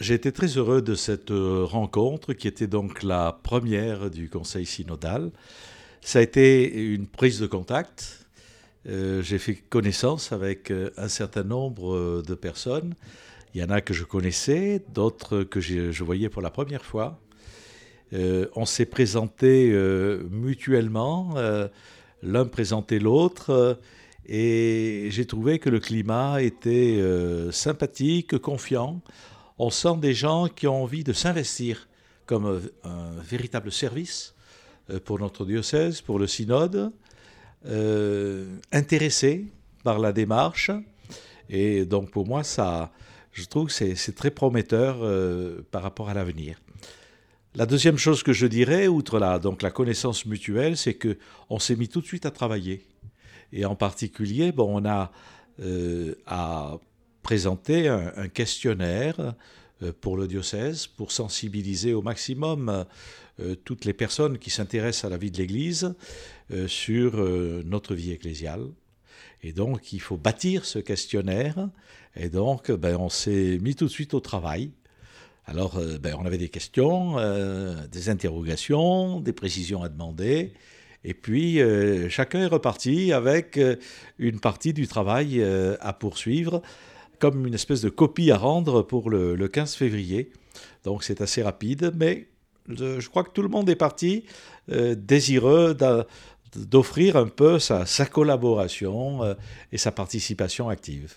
J'ai été très heureux de cette euh, rencontre qui était donc la première du Conseil synodal. Ça a été une prise de contact. Euh, j'ai fait connaissance avec euh, un certain nombre de personnes. Il y en a que je connaissais, d'autres que je voyais pour la première fois. on s'est présenté mutuellement, l'un présentait l'autre, et j'ai trouvé que le climat était sympathique, confiant on sent des gens qui ont envie de s'investir comme un, véritable service euh, pour notre diocèse, pour le synode, euh, intéressés par la démarche. Et donc pour moi, ça, je trouve que c'est très prometteur euh, par rapport à l'avenir. La deuxième chose que je dirais, outre la, donc la connaissance mutuelle, c'est que on s'est mis tout de suite à travailler. Et en particulier, bon, on a à présenter un, questionnaire euh, pour le diocèse, pour sensibiliser au maximum euh, toutes les personnes qui s'intéressent à la vie de l'Église euh, sur notre vie ecclésiale. Et donc, il faut bâtir ce questionnaire. Et donc, ben, on s'est mis tout de suite au travail. Alors, ben, on avait des questions, des interrogations, des précisions à demander. Et puis, chacun est reparti avec une partie du travail à poursuivre comme une espèce de copie à rendre pour le, 15 février. Donc c'est assez rapide, mais je, crois que tout le monde est parti euh, désireux d'offrir un peu sa, collaboration euh, et sa participation active.